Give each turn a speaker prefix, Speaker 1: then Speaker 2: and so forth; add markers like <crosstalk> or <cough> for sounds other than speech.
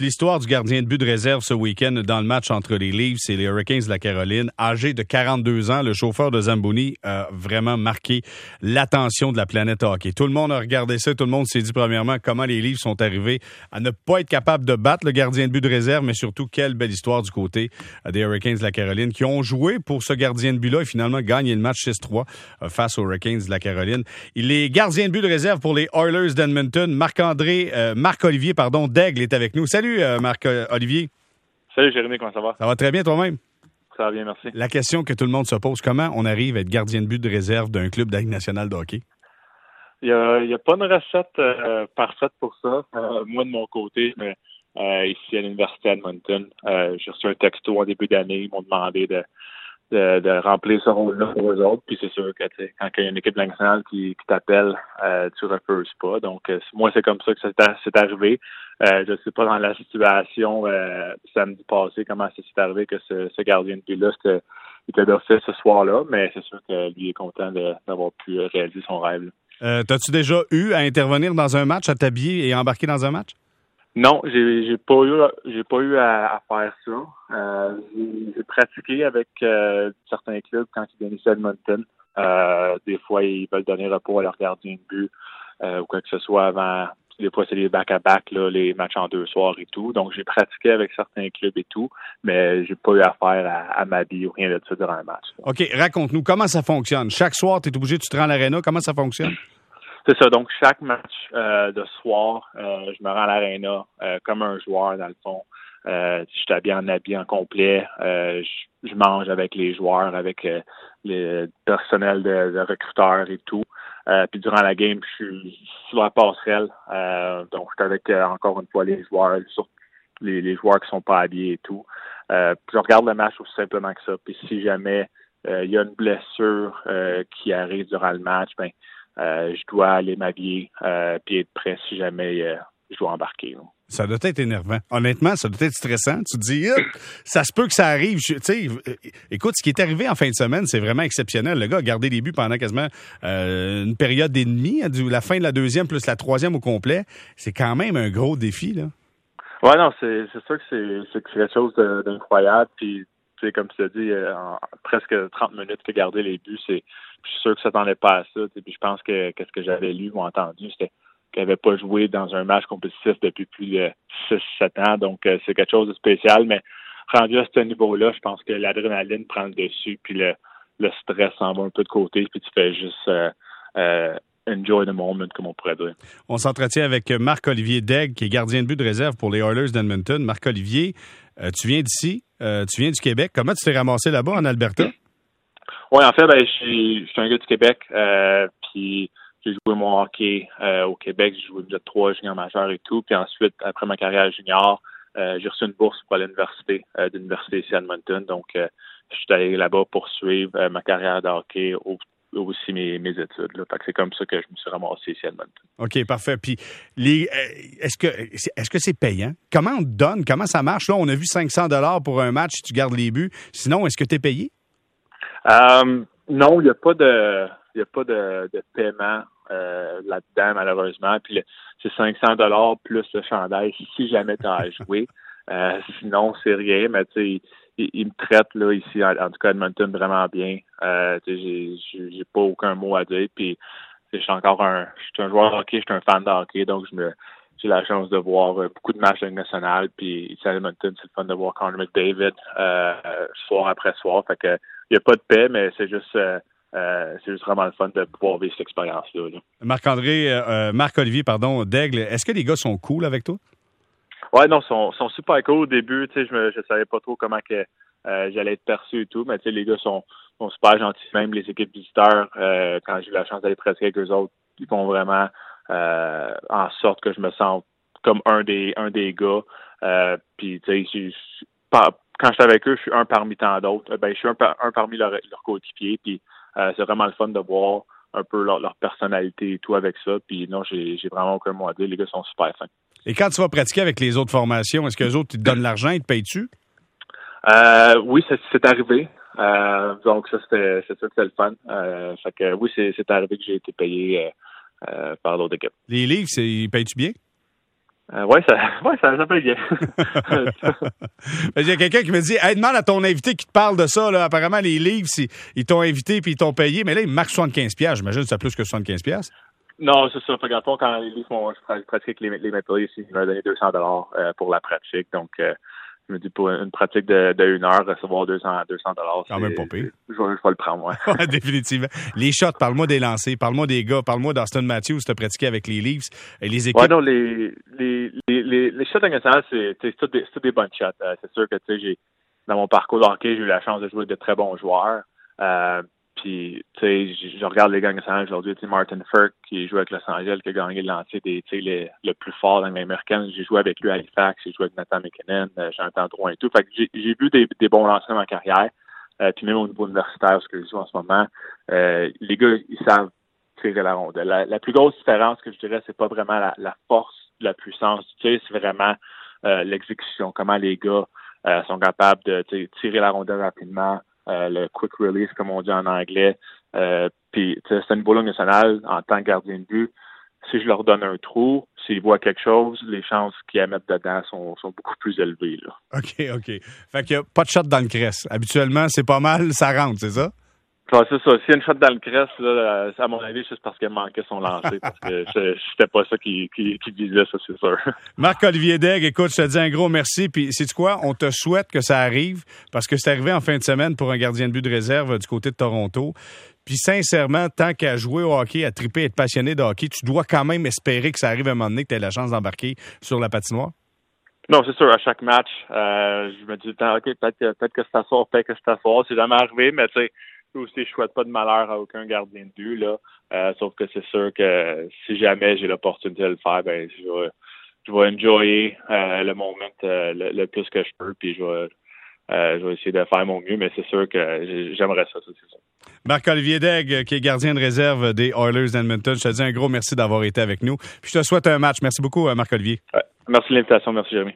Speaker 1: l'histoire du gardien de but de réserve ce week-end dans le match entre les Leafs et les Hurricanes de la Caroline. Âgé de 42 ans, le chauffeur de Zamboni a vraiment marqué l'attention de la planète hockey. Tout le monde a regardé ça, tout le monde s'est dit premièrement comment les Leafs sont arrivés à ne pas être capables de battre le gardien de but de réserve, mais surtout quelle belle histoire du côté des Hurricanes de la Caroline qui ont joué pour ce gardien de but-là et finalement gagné le match 6-3 euh, face aux Hurricanes de la Caroline. Il est gardien de but de réserve pour les Oilers d'Edmonton. Marc-André, euh, Marc-Olivier, pardon, Daigle est avec nous. Salut, euh, Marc-Olivier.
Speaker 2: Salut, Jérémy, comment ça va?
Speaker 1: Ça va très bien toi-même?
Speaker 2: Ça va bien, merci.
Speaker 1: La question que tout le monde se pose, comment on arrive à être gardien de but de réserve d'un club de nationale de hockey?
Speaker 2: Il n'y a, pas une recette euh, parfaite pour ça. moi, de mon côté, mais, ici à l'Université Edmonton, j'ai reçu un texto en début d'année. Ils m'ont demandé de, de, remplir ce rôle-là pour eux autres. Puis c'est sûr que quand il y a une équipe nationale qui, qui t'appelle, euh, tu refuses pas. Donc euh, moi, c'est comme ça que c'est arrivé. Euh, je ne sais pas dans la situation samedi passé comment c'est arrivé que ce, gardien de but-là était d'office ce soir-là, mais c'est sûr que lui est content d'avoir pu réaliser son rêve.
Speaker 1: T'as-tu déjà eu à intervenir dans un match, à t'habiller et embarquer dans un match?
Speaker 2: Non, j'ai j'ai pas eu j'ai pas eu à, faire ça. Euh, j'ai pratiqué avec euh, certains clubs quand ils venaient à Edmonton. Euh, des fois, ils veulent donner repos à leur gardien de but ou quoi que ce soit avant. Des fois, c'est les back-à-back, là, les matchs en deux soirs et tout. Donc, j'ai pratiqué avec certains clubs et tout, mais j'ai pas eu affaire à, à ma vie ou rien de ça durant un match.
Speaker 1: OK, raconte-nous comment ça fonctionne. Chaque soir, tu es obligé, tu te rends à l'aréna. Comment ça fonctionne?
Speaker 2: C'est ça. Donc, chaque match euh, de soir, euh, je me rends à l'aréna euh, comme un joueur, dans le fond. je suis habillé en habit en complet. Je, mange avec les joueurs, avec le personnel de, de, recruteurs et tout. puis durant la game, je suis sur la passerelle. donc, je suis avec, encore une fois, les joueurs, les, les, joueurs qui sont pas habillés et tout. je regarde le match aussi simplement que ça. Puis si jamais il y a une blessure qui arrive durant le match, ben euh, je dois aller m'habiller euh, puis être prêt si jamais euh, je dois embarquer.
Speaker 1: Ça doit être énervant. Honnêtement, ça doit être stressant. Tu te dis, ça se peut que ça arrive. Écoute, ce qui est arrivé en fin de semaine, c'est vraiment exceptionnel. Le gars a gardé les buts pendant quasiment une période et demie, hein, la fin de la deuxième plus la troisième au complet. C'est quand même un gros défi, là.
Speaker 2: Ouais, non, c'est sûr que c'est quelque chose d'incroyable. Puis comme tu as dit, euh, en presque 30 minutes que garder les buts, c'est, je suis sûr que ça t'en pas à ça. Puis je pense que qu'est-ce que j'avais lu ou entendu, c'était qu'il n'avait pas joué dans un match compétitif depuis plus de 6-7 ans. Donc, euh, c'est quelque chose de spécial. Mais rendu à ce niveau-là, je pense que l'adrénaline prend le dessus, puis le, stress s'en va un peu de côté, puis tu fais juste euh, enjoy the moment, comme on pourrait dire.
Speaker 1: On s'entretient avec Marc-Olivier Degg, qui est gardien de but de réserve pour les Oilers d'Edmonton. Marc-Olivier, tu viens d'ici, euh, tu viens du Québec. Comment tu t'es ramassé là-bas en Alberta?
Speaker 2: Oui, en fait, ben, je suis un gars du Québec. Euh, puis j'ai joué mon hockey euh, au Québec. J'ai joué déjà trois juniors majeurs et tout. Puis ensuite, après ma carrière junior, j'ai reçu une bourse pour l'université, d'université ici à Edmonton. Donc, je suis allé là-bas poursuivre ma carrière de hockey au aussi mes, mes études. Là. c'est comme ça que je me suis ramassé ici à Edmonton.
Speaker 1: OK, parfait. Puis les, euh, est-ce que est-ce que c'est payant? Comment on te donne? Comment ça marche? Là, on a vu 500 dollars pour un match si tu gardes les buts. Sinon, est-ce que tu es payé?
Speaker 2: Euh, non, il n'y a pas de il a pas de, paiement euh, là-dedans, malheureusement. Puis c'est 500 dollars plus le chandail si jamais tu as à <laughs> jouer. sinon, c'est rien, mais tu sais, il, me traite là ici, en, tout cas Edmonton, vraiment bien. Euh, j'ai, j'ai pas aucun mot à dire. Puis je suis encore un, je suis un joueur de hockey, je suis un fan de hockey, donc je me, j'ai la chance de voir euh, beaucoup de matchs de. Puis ici à Edmonton, c'est le fun de voir Connor McDavid euh, soir après soir. Fait que il n'y a pas de paix, mais c'est juste euh, euh, c'est juste vraiment le fun de pouvoir vivre cette expérience-là.
Speaker 1: Marc-André, Marc-Olivier, pardon, Daigle, est-ce que les gars sont cool avec toi?
Speaker 2: Ouais, non, sont, sont super cool au début. Tu sais, je, me, je savais pas trop comment que euh, j'allais être perçu et tout, mais tu sais, les gars sont, sont super gentils. Même les équipes visiteurs, euh, quand j'ai eu la chance d'aller pratiquer avec eux autres, ils font vraiment euh, en sorte que je me sente comme un des un des gars. puis tu sais, quand je suis avec eux, je suis un parmi tant d'autres. Ben, je suis un, un parmi leurs leur coéquipiers. Puis c'est vraiment le fun de voir un peu leur, leur personnalité et tout avec ça. Puis non, j'ai vraiment aucun mot à dire. Les gars sont super fins.
Speaker 1: Et quand tu vas pratiquer avec les autres formations, est-ce que les autres te donnent l'argent et te payent-tu?
Speaker 2: Euh, oui, c'est arrivé. Euh, donc ça, c'était c'est sûr que c'est le fun. Euh, fait que oui, c'est arrivé que j'ai été payé par l'autre équipe.
Speaker 1: Les livres, ils payent-tu bien?
Speaker 2: Euh, oui, ça, <laughs> ouais, ça, ça peut bien. <laughs>
Speaker 1: Il y a quelqu'un qui me dit hey, demande à ton invité qui te parle de ça. Là. Apparemment, les livres, ils t'ont invité puis ils t'ont payé, mais là, ils marquent 75$. J'imagine que c'est plus que 75$.
Speaker 2: Non, c'est ça. Fait quand les livres font, je pratique les, les Maple Leafs, ils m'ont donné 200 euh, pour la pratique. Donc, euh, je me dis, pour une pratique de, de une heure, recevoir 200 200 dollars.
Speaker 1: Quand même pas pire.
Speaker 2: Je, vais, le prendre, <laughs>
Speaker 1: ouais. Définitivement. Les shots, parle-moi des lancers, parle-moi des gars, parle-moi d'Austin Matthews, tu as pratiqué avec les Leafs et les équipes.
Speaker 2: Ouais, non, les, les, les, les, shots internationaux, c'est, tous des, des bonnes shots. Euh, c'est sûr que, tu sais, j'ai, dans mon parcours de hockey, j'ai eu la chance de jouer avec de très bons joueurs. Euh, tu sais, je, regarde les gars nationales aujourd'hui. Tu Martin Firk, qui joue avec Los Angeles, qui a gagné le lancer des, tu le plus fort dans l'américaine. J'ai joué avec lui à Halifax, j'ai joué avec Nathan McKinnon, euh, Jean Drouin et tout. Fait que j'ai vu des, des bons lancers dans ma carrière. Euh, puis même au niveau universitaire, ce que je joue en ce moment, euh, les gars, ils savent tirer la rondelle. La, plus grosse différence que je dirais, c'est pas vraiment la, la, force, la puissance du tir, c'est vraiment euh, l'exécution. Comment les gars euh, sont capables de tirer la rondelle rapidement, euh, le quick release, comme on dit en anglais. Euh, puis, c'est une boule nationale en tant que gardien de but. Si je leur donne un trou, s'ils voient quelque chose, les chances qu'ils la mettent dedans sont, beaucoup plus élevées. Là.
Speaker 1: OK, OK. Fait que pas de shot dans le cresse. Habituellement, c'est pas mal, ça rentre, c'est ça?
Speaker 2: C'est ça. S'il y a une shot dans le crest, là, à mon avis, c'est parce qu'elle manquait son lancer. parce que c'était pas ça qui, qui, qui disait, ça, c'est sûr. <laughs>
Speaker 1: Marc-Olivier Degg, écoute, je te dis un gros merci. Puis, sais quoi? On te souhaite que ça arrive parce que c'est arrivé en fin de semaine pour un gardien de but de réserve du côté de Toronto. Puis, sincèrement, tant qu'à jouer au hockey, à triper, être passionné de hockey, tu dois quand même espérer que ça arrive à un moment donné, que tu aies la chance d'embarquer sur la patinoire.
Speaker 2: Non, c'est sûr, à chaque match, euh, je me dis, OK, peut-être que, peut que c'est à soir, peut-être que c'est à soir. C'est jamais arrivé, mais tu sais, aussi, je souhaite pas de malheur à aucun gardien de but, là. Euh, sauf que c'est sûr que si jamais j'ai l'opportunité de le faire, ben, je vais, je vais enjoyer euh, le moment euh, le, plus que je peux, puis je vais, je vais essayer de faire mon mieux, mais c'est sûr que j'aimerais ça, ça c'est.
Speaker 1: Marc-Olivier Degg, qui est gardien de réserve des Oilers d'Edmonton, je te dis un gros merci d'avoir été avec nous. Puis je te souhaite un match. Merci beaucoup, Marc-Olivier.
Speaker 2: merci de l'invitation. Merci, Jérémy.